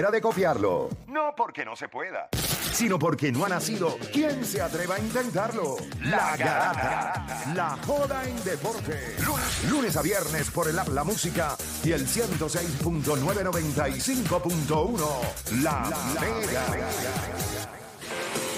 Era de copiarlo. No porque no se pueda, sino porque no ha nacido. ¿Quién se atreva a intentarlo? La Garata. La joda en deporte. Lunes, lunes a viernes por el app La Música y el 106.995.1. La, Mega.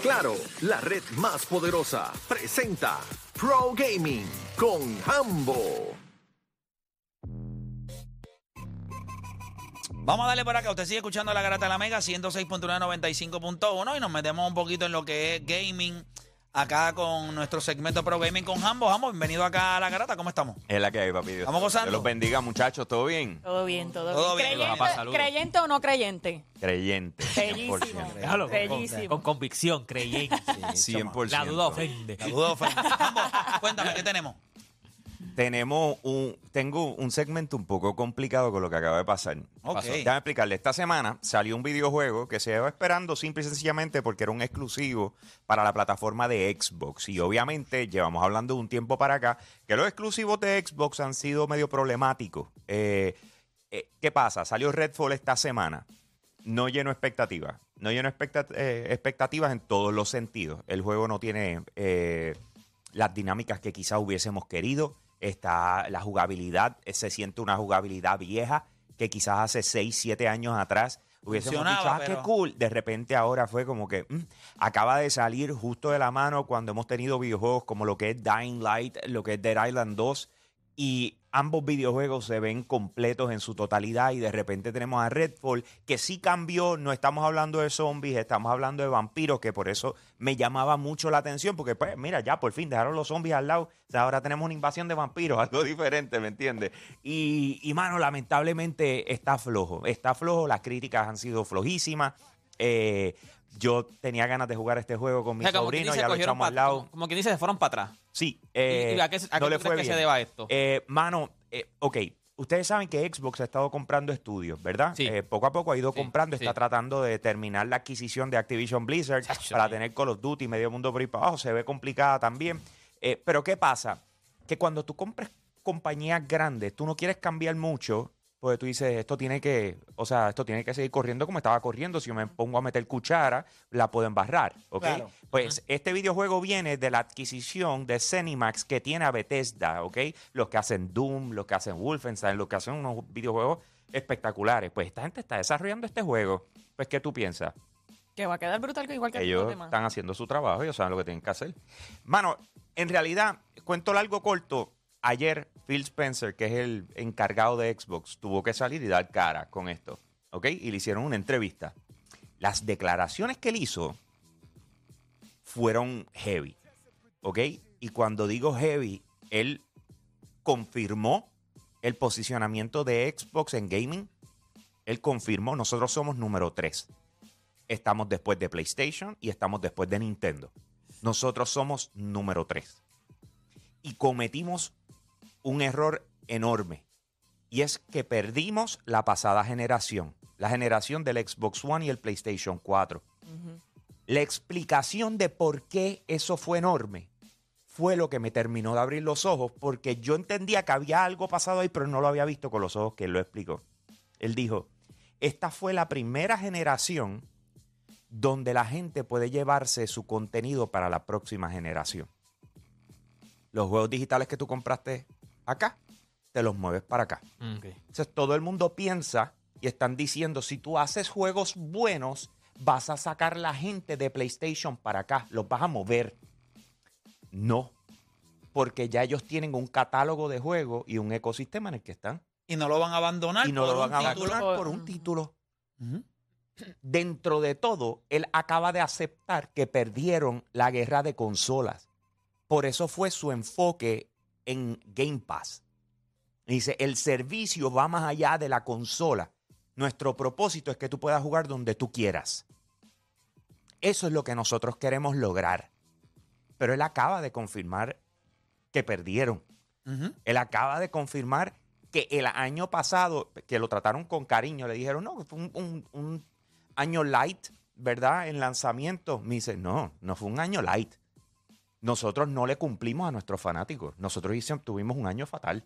Claro, la red más poderosa presenta Pro Gaming con Hambo. Vamos a darle por acá. Usted sigue escuchando la Garata de la Mega 106.195.1 y nos metemos un poquito en lo que es gaming acá con nuestro segmento Pro Gaming con Hambo. Hambo, bienvenido acá a la Garata. ¿Cómo estamos? Es la que hay, papi. Dios. Vamos gozando. Dios los bendiga, muchachos. ¿Todo bien? Todo bien, todo, Todo bien. bien, ¿Creyente, papá, saludos. ¿Creyente o no creyente? Creyente. Bellísimo. 100%. Déjalo, con, con- Bellísimo. con convicción, creyente. 100%. La duda ofende. La duda ofende. Hambo, cuéntame, ¿qué tenemos? Tenemos un, tengo un segmento un poco complicado con lo que acaba de pasar. Ok. Déjame explicarle. Esta semana salió un videojuego que se lleva esperando simple y sencillamente porque era un exclusivo para la plataforma de Xbox. Y obviamente llevamos hablando de un tiempo para acá que los exclusivos de Xbox han sido medio problemáticos. Eh, eh, ¿Qué pasa? Salió Redfall esta semana. no llenó expectativas. No llenó expecta- eh, expectativas en todos los sentidos. El juego no tiene las dinámicas que quizás hubiésemos querido. Está la jugabilidad, eh, se siente una jugabilidad vieja que quizás hace 6, 7 años atrás hubiésemos dicho, ah, pero- qué cool. De repente ahora fue como que mm, acaba de salir justo de la mano cuando hemos tenido videojuegos como lo que es Dying Light, lo que es Dead Island 2 y ambos videojuegos se ven completos en su totalidad y de repente tenemos a Redfall que sí cambió, no estamos hablando de zombies, estamos hablando de vampiros, que por eso me llamaba mucho la atención, porque pues mira, ya por fin dejaron los zombies al lado, o sea, ahora tenemos una invasión de vampiros, algo diferente, ¿me entiendes? Y, y mano, lamentablemente está flojo, está flojo, las críticas han sido flojísimas. Eh, yo tenía ganas de jugar este juego con mi O sea, sobrino, ya lo echamos pa- al lado. Como, como quien dice, se fueron para atrás. Sí, ¿Y- eh, y a qué, a no qué fue que se deba esto? Eh, mano, eh, ok, ustedes saben que Xbox ha estado comprando estudios, ¿verdad? Sí. Eh, poco a poco ha ido Sí, comprando, sí. está tratando de terminar la adquisición de Activision Blizzard Chacho, para tener Call of Duty, medio mundo por ahí para abajo, se ve complicada también. Eh, pero ¿qué pasa? Que cuando tú compras compañías grandes, tú no quieres cambiar mucho, porque tú dices, esto tiene que, o sea, esto tiene que seguir corriendo como estaba corriendo. Si yo me pongo a meter cuchara, la puedo embarrar, ¿ok? Claro. Pues este videojuego viene de la adquisición de Cenimax que tiene a Bethesda, ¿ok? Los que hacen Doom, los que hacen Wolfenstein, los que hacen unos videojuegos espectaculares. Pues esta gente está desarrollando este juego. Pues, ¿qué tú piensas? Que va a quedar brutal igual que los Ellos demás. están haciendo su trabajo, ellos saben lo que tienen que hacer. Mano, en realidad, cuento largo corto, ayer Phil Spencer, que es el encargado de Xbox, tuvo que salir y dar cara con esto, ¿ok? Y le hicieron una entrevista. Las declaraciones que él hizo fueron heavy, ¿ok? Y cuando digo heavy, él confirmó el posicionamiento de Xbox en gaming. Él confirmó, nosotros somos número 3 estamos después de PlayStation y estamos después de Nintendo. Nosotros somos número 3. Y cometimos un error enorme. Y es que perdimos la pasada generación, la generación del Xbox One y el PlayStation 4. La explicación de por qué eso fue enorme fue lo que me terminó de abrir los ojos, porque yo entendía que había algo pasado ahí, pero no lo había visto con los ojos que él lo explicó. Él dijo, esta fue la primera generación donde la gente puede llevarse su contenido para la próxima generación. Los juegos digitales que tú compraste acá, te los mueves para acá. Mm. Entonces todo el mundo piensa y están diciendo, si tú haces juegos buenos, vas a sacar la gente de PlayStation para acá, los vas a mover. No, porque ya ellos tienen un catálogo de juegos y un ecosistema en el que están. Y no lo van a abandonar Y no por lo van un a título. abandonar por un título. Dentro de todo, él acaba de aceptar que perdieron la guerra de consolas. Por eso fue su enfoque en Game Pass. Dice, el servicio va más allá de la consola. Nuestro propósito es que tú puedas jugar donde tú quieras. Eso es lo que nosotros queremos lograr. Pero él acaba de confirmar que perdieron. Él acaba de confirmar que el año pasado, que lo trataron con cariño, le dijeron, no, fue un, un- un año light, ¿verdad? En lanzamiento. Me dice, no, no fue un año light. Nosotros no le cumplimos a nuestros fanáticos. Nosotros hicimos- tuvimos un año fatal.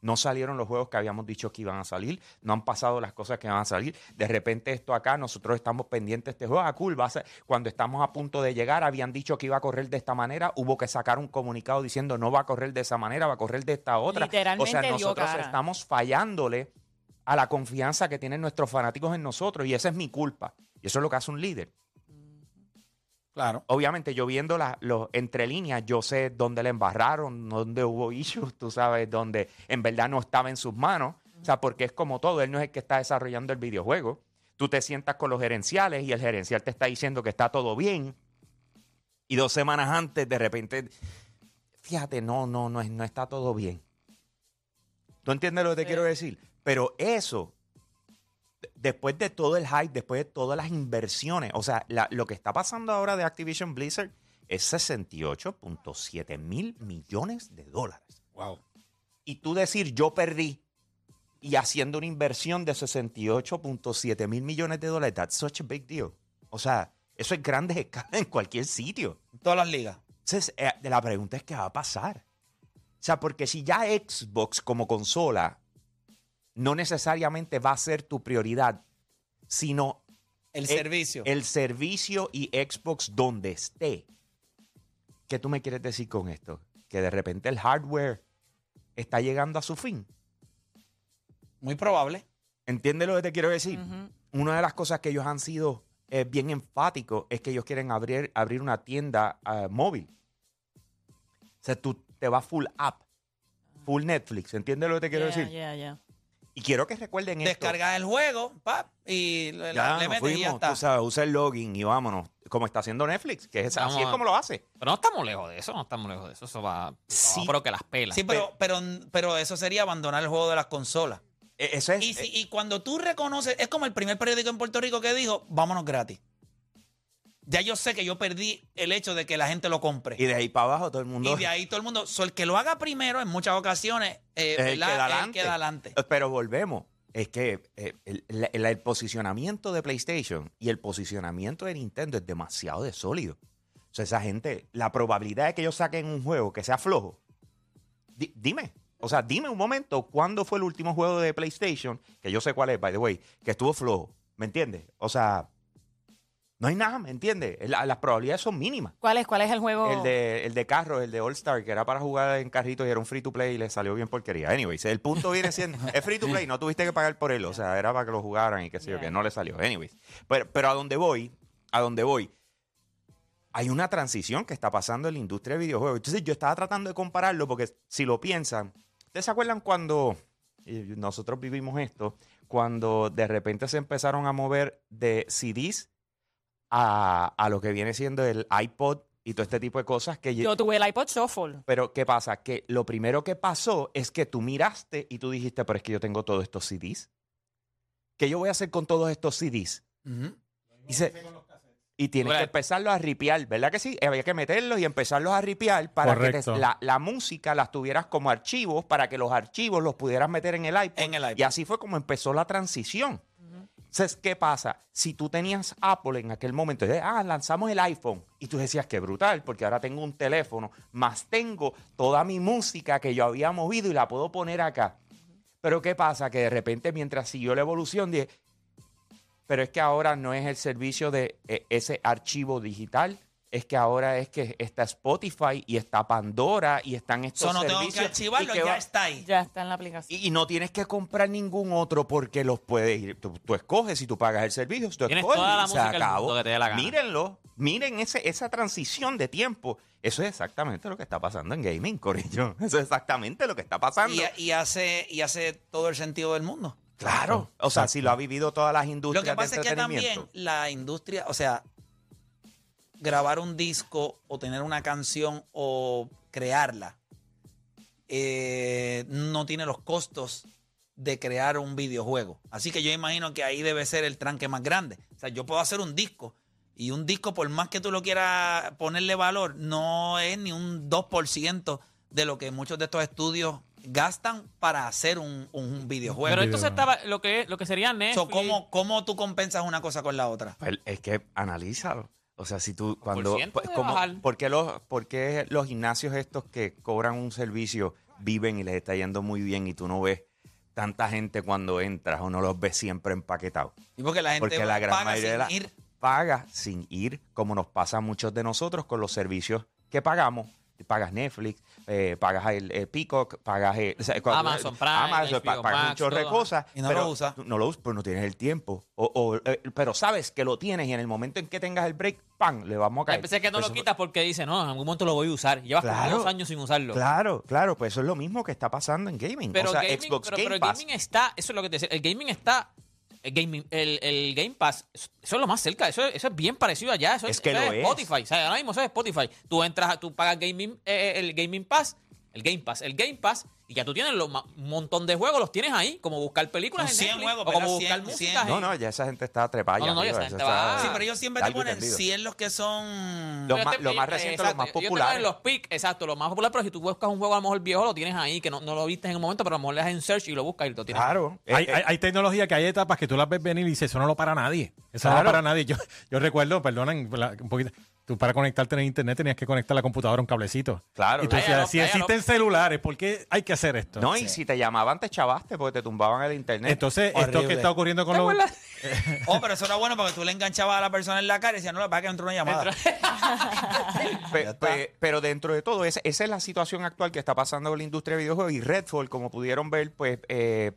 No salieron los juegos que habíamos dicho que iban a salir, no han pasado las cosas que van a salir. De repente esto acá, nosotros estamos pendientes de este juego. Ah, cool, va a ser- cuando estamos a punto de llegar, habían dicho que iba a correr de esta manera, hubo que sacar un comunicado diciendo no va a correr de esa manera, va a correr de esta otra. Literalmente o sea, nosotros cara. estamos fallándole a la confianza que tienen nuestros fanáticos en nosotros y esa es mi culpa. Y eso es lo que hace un líder. Claro. Obviamente, yo viendo la- los entre líneas, yo sé dónde le embarraron, dónde hubo issues, tú sabes, dónde en verdad no estaba en sus manos. O sea, porque es como todo, él no es el que está desarrollando el videojuego. Tú te sientas con los gerenciales y el gerencial te está diciendo que está todo bien. Y dos semanas antes, de repente, fíjate, no, no, no, es- no está todo bien. ¿Tú entiendes lo que te Sí. quiero decir? Pero eso, después de todo el hype, después de todas las inversiones, o sea, la- lo que está pasando ahora de Activision Blizzard es 68.7 mil millones de dólares. Wow. Y tú decir, yo perdí, y haciendo una inversión de 68.7 mil millones de dólares, that's such a big deal. O sea, eso es grande escala en cualquier sitio. Todas las ligas. Entonces, eh, la pregunta es qué va a pasar. O sea, porque si ya Xbox como consola no necesariamente va a ser tu prioridad, sino El Eh, servicio. el servicio y Xbox donde esté. ¿Qué tú me quieres decir con esto? Que de repente el hardware está llegando a su fin. Muy probable. ¿Entiendes lo que te quiero decir? Una de las cosas que ellos han sido eh, bien enfáticos es que ellos quieren abrir, abrir una tienda ah, móvil. O sea, tú te vas full app, full Netflix. ¿Entiendes lo que te quiero Yeah, decir? yeah, yeah. Y quiero que recuerden esto. Descargas el juego, pap, y le, Ya, le metes y ya está. tú sabes, usa el login y vámonos. Como está haciendo Netflix, que es, así es como lo hace. Pero no estamos lejos de eso, no estamos lejos de eso. Eso va. Sí. Pero que las pelas. Sí, pero, pero, pero eso sería abandonar el juego de las consolas. E- Eso es. Y, si- y cuando tú reconoces, es como el primer periódico en Puerto Rico que dijo, vámonos gratis. Ya yo sé que yo perdí el hecho de que la gente lo compre. y de ahí para abajo todo el mundo. Y de ahí todo el mundo, so, el que lo haga primero en muchas ocasiones, eh, Es el que ¿verdad? da Es el adelante. adelante. Pero volvemos. Es que eh, el, el- el- el posicionamiento de PlayStation y el posicionamiento de Nintendo es demasiado de sólido. O sea, esa gente, la probabilidad de que ellos saquen un juego que sea flojo, di- dime. O sea, dime un momento, ¿cuándo fue el último juego de PlayStation? Que yo sé cuál es, by the way, que estuvo flojo. ¿Me entiendes? O sea, no hay nada, ¿me entiendes? La- las probabilidades son mínimas. ¿Cuál es, ¿Cuál es el juego? El de, el de carro, el de All Star, que era para jugar en carrito y era un free to play y le salió bien porquería. Anyways, el punto viene siendo, es free to play, no tuviste que pagar por él, o sea, era para que lo jugaran y qué sé yo, Yeah. que no le salió. Anyways, pero, pero a donde voy, a donde voy, hay una transición que está pasando en la industria de videojuegos. Entonces yo estaba tratando de compararlo porque si lo piensan, ¿ustedes se acuerdan cuando nosotros vivimos esto? Cuando de repente se empezaron a mover de CDs a, a lo que viene siendo el iPod y todo este tipo de cosas que Yo tuve el iPod Shuffle. pero ¿qué pasa? Que lo primero que pasó es que tú miraste y tú dijiste, pero es que yo tengo todos estos CDs. ¿Qué yo voy a hacer con todos estos CDs? Ujú. Y, se- y tienes que empezarlos a ripiar, ¿verdad que sí? Había que meterlos y empezarlos a ripiar para que te- la, la música las tuvieras como archivos, para que los archivos los pudieras meter en el iPod. En el iPod. Y así fue como empezó la transición. Entonces, ¿qué pasa? Si tú tenías Apple en aquel momento, de, ah, lanzamos el iPhone, y tú decías que brutal, porque ahora tengo un teléfono, más tengo toda mi música que yo había movido y la puedo poner acá. Pero ¿qué pasa? Que de repente, mientras siguió la evolución, dije, pero es que ahora no es el servicio de eh, ese archivo digital, es que ahora es que está Spotify y está Pandora y están estos So, no tengo que servicios. archivarlo, y que ya va- está ahí. Ya está en la aplicación. y, y no tienes que comprar ningún otro porque los puedes ir. Tú, tú escoges si tú pagas el servicio. Tú Tienes escoges toda la y se música del acabó. mundo que te dé la gana. Mírenlo. Miren ese, esa transición de tiempo. Eso es exactamente lo que está pasando en gaming, Corillo. Eso es exactamente lo que está pasando. Y, y hace, y hace todo el sentido del mundo. claro. O sea, si lo ha vivido todas las Lo industrias que pasa de es que también entretenimiento. la industria, o sea, grabar un disco o tener una canción o crearla eh, no tiene los costos de crear un videojuego. Así que yo imagino que ahí debe ser el tranque más grande. O sea, yo puedo hacer un disco y un disco, por más que tú lo quieras ponerle valor, no es ni un 2% de lo que muchos de estos estudios gastan para hacer un, un videojuego. Pero entonces estaba lo que, lo que sería Netflix. So, ¿cómo, ¿Cómo tú compensas una cosa con la otra? Pues, es que analízalo. O sea, si tú cuando pues, de ¿cómo- bajar. ¿por, qué los, por qué los gimnasios estos que cobran un servicio viven y les está yendo muy bien y tú no ves tanta gente cuando entras o no los ves siempre empaquetados. Y porque la gente Porque la gran paga mayoría sin la ir. paga sin ir, como nos pasa a muchos de nosotros con los servicios que pagamos. Pagas Netflix, eh, pagas el, eh, Peacock, pagas el, o sea, Amazon Prime, Amazon, HBO pagas un Max, chorro de cosas. Y no pero lo usas. No lo usas, pero no tienes el tiempo. O, o, eh, pero sabes que lo tienes y en el momento en que tengas el break, ¡pam! Le vamos a caer. Pensé que no Pues lo eso- quitas porque dice, no, en algún momento lo voy a usar. Llevas como Claro. dos años sin usarlo. Claro, claro, pues eso es lo mismo que está pasando en gaming. Pero, o sea, gaming, Xbox pero, Game pero el Pass. gaming está, eso es lo que te decía, el gaming está, el, gaming, el, el Game Pass, eso, es lo más cerca, eso, eso es bien parecido allá, eso Es que eso lo es es. Spotify, o sea, ahora mismo eso es Spotify. Tú entras, tú pagas gaming, eh, el Gaming Pass, el Game Pass, el Game Pass, y ya tú tienes los un montón de juegos, los tienes ahí, como buscar películas Son en 100 Netflix, juegos, o como buscar 100, música. 100. No, no, ya esa gente está trepada. No, no, no, ya esa gente va- Sí, pero ellos siempre te ponen tendido. 100 los que son. Los más- te- los más recientes, exacto, los más ellos te ponen populares. los picks, exacto, los más populares, pero si tú buscas un juego a lo mejor viejo, lo tienes ahí, que no, no lo viste en un momento, pero a lo mejor le das en search y lo buscas y lo tienes. Claro. Hay, Eh, hay, eh, hay tecnología que hay etapas que tú las ves venir y dices, eso no lo para nadie. Eso no lo para nadie. Yo, yo recuerdo, perdonen, un poquito. Tú para conectarte en internet tenías que conectar la computadora a un cablecito. Claro. Y tú decías, si existen celulares, ¿por qué hay que hacer esto? No, y si te llamaban, te chavaste porque te tumbaban el internet. Entonces, esto que está ocurriendo con ¿Te los... Oh, pero eso era bueno porque tú le enganchabas a la persona en la cara y decías, no, la para que entró una llamada. Pe- pe- pero dentro de todo, esa, esa es la situación actual que está pasando con la industria de videojuegos. Y Redfall, como pudieron ver, pues eh,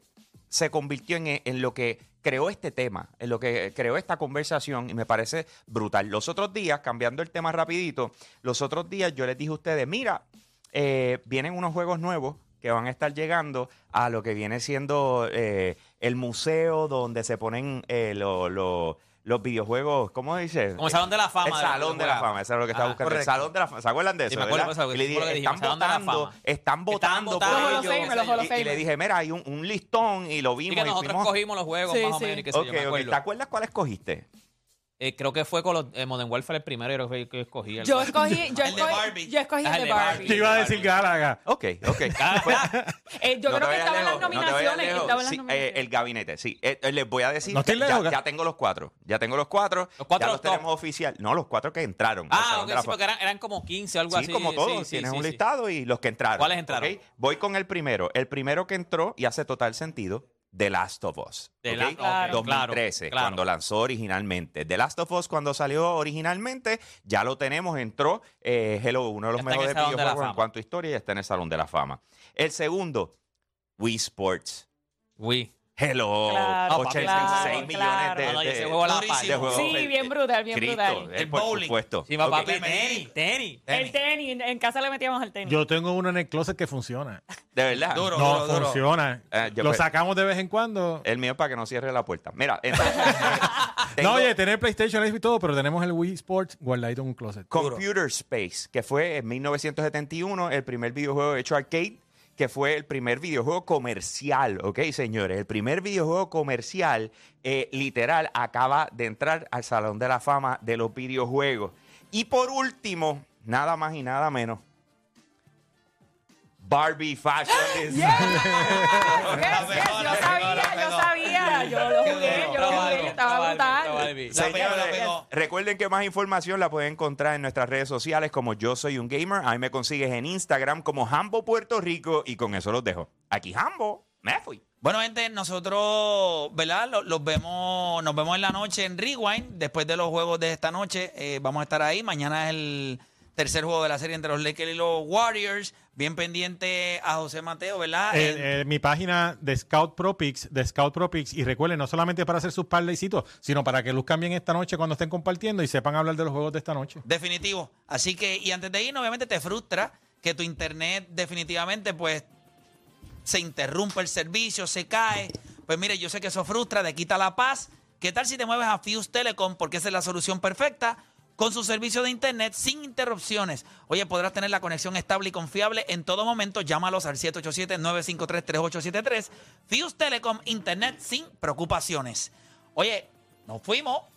se convirtió en, en lo que creó este tema, en lo que creó esta conversación. Y me parece brutal. Los otros días, cambiando el tema rapidito, los otros días yo les dije a ustedes, mira, eh, vienen unos juegos nuevos que van a estar llegando a lo que viene siendo eh, el museo donde se ponen eh, lo- lo- los videojuegos, ¿cómo dice? Como el Salón de la Fama El de Salón de la. Fama, eso es lo que estaba Ah, buscando. El correcto. Salón de la Fama. ¿Se acuerdan de eso? Sí, me acuerdo, verdad? eso, Y le dije, que están votando, están votando por Los ellos. Fame, Y- y, le dije, mira, hay un, un listón y lo vimos que y nosotros fuimos. cogimos los juegos Sí, más o sí. menos y qué sé Ok, yo, me ok. acuerdo. ¿Te acuerdas cuál escogiste? Eh, creo que fue con los eh, Modern Warfare el primero, yo creo que, que escogí. el- Yo escogí, yo El de escogí, Barbie. yo escogí Ah, el el de Barbie. Yo iba a decir Galaga. Ok, ok. Pues, Eh, yo no te creo que estaba en las no te nominaciones. lejos. estaba en las Sí, eh, nominaciones. el gabinete, sí. Eh, eh, les voy a decir No que ya, ya tengo los cuatro. Ya tengo los cuatro. Los cuatro ya los los tenemos oficial. No, los cuatro que entraron. Ah, ok, sí, porque eran, eran como 15 o algo Sí, así. como todos, sí, sí, tienes sí, un sí. listado y los que entraron. ¿Cuáles entraron? ¿ok? Voy con el primero. El primero que entró y hace total sentido, The Last of Us. The ¿ok? La- ok, Claro. 2013, claro. cuando lanzó originalmente. The Last of Us, cuando salió originalmente, ya lo tenemos, entró. Eh, Hello, uno de los mejores videojuegos en cuanto a historia, ya está en el Salón de la Fama. El segundo, Wii Sports. Wii. Hello, Claro, 86 claro, millones claro. de, y de- juego de juegos. Sí, bien brutal, bien Cristo, brutal. eh, El por bowling. supuesto. Sí, papá, tenis, tenis. El tenis, en casa le metíamos el tenis. Yo tengo uno en el closet que funciona. De verdad. Duro. No, duro. funciona. Eh, yo Lo pues- sacamos de vez en cuando. El mío es para que no cierre la puerta. Mira, entonces. tengo No, oye, tener PlayStation y todo, pero tenemos el Wii Sports guardadito en un closet. Computer Space, que fue en 1971 el primer videojuego hecho arcade, que fue el primer videojuego comercial, ¿ok, señores? El primer videojuego comercial, eh, literal, acaba de entrar al Salón de la Fama de los videojuegos. Y por último, nada más y nada menos, Barbie Fashion Design. Yes, yes, yo sabía, yo sabía. Yo lo jugué, yo lo jugué, La pegó, la pegó. recuerden que más información la pueden encontrar en nuestras redes sociales como Yo Soy un Gamer. Ahí me consigues en Instagram como Hambo Puerto Rico y con eso los dejo. Aquí Hambo, me fui. Bueno, gente, nosotros, ¿verdad? Los, los vemos, nos vemos en la noche en Rewind, después de los juegos de esta noche. eh, vamos a estar ahí. Mañana es el tercer juego de la serie entre los Lakers y los Warriors. Bien pendiente a José Mateo, ¿verdad? Eh, En- eh, mi página de Scout Pro Picks, de Scout Pro Picks, y recuerden, no solamente para hacer sus parleycitos, sino para que luzcan bien esta noche cuando estén compartiendo y sepan hablar de los juegos de esta noche. Definitivo. Así que, y antes de ir, obviamente te frustra que tu internet definitivamente, pues, se interrumpe el servicio, se cae. Pues mire, yo sé que eso frustra, te quita la paz. ¿Qué tal si te mueves a Fuse Telecom? Porque esa es la solución perfecta. Con su servicio de internet sin interrupciones. Oye, podrás tener la conexión estable y confiable en todo momento. Llámalos al 787-953-3873. Fuse Telecom, internet sin preocupaciones. Oye, nos fuimos.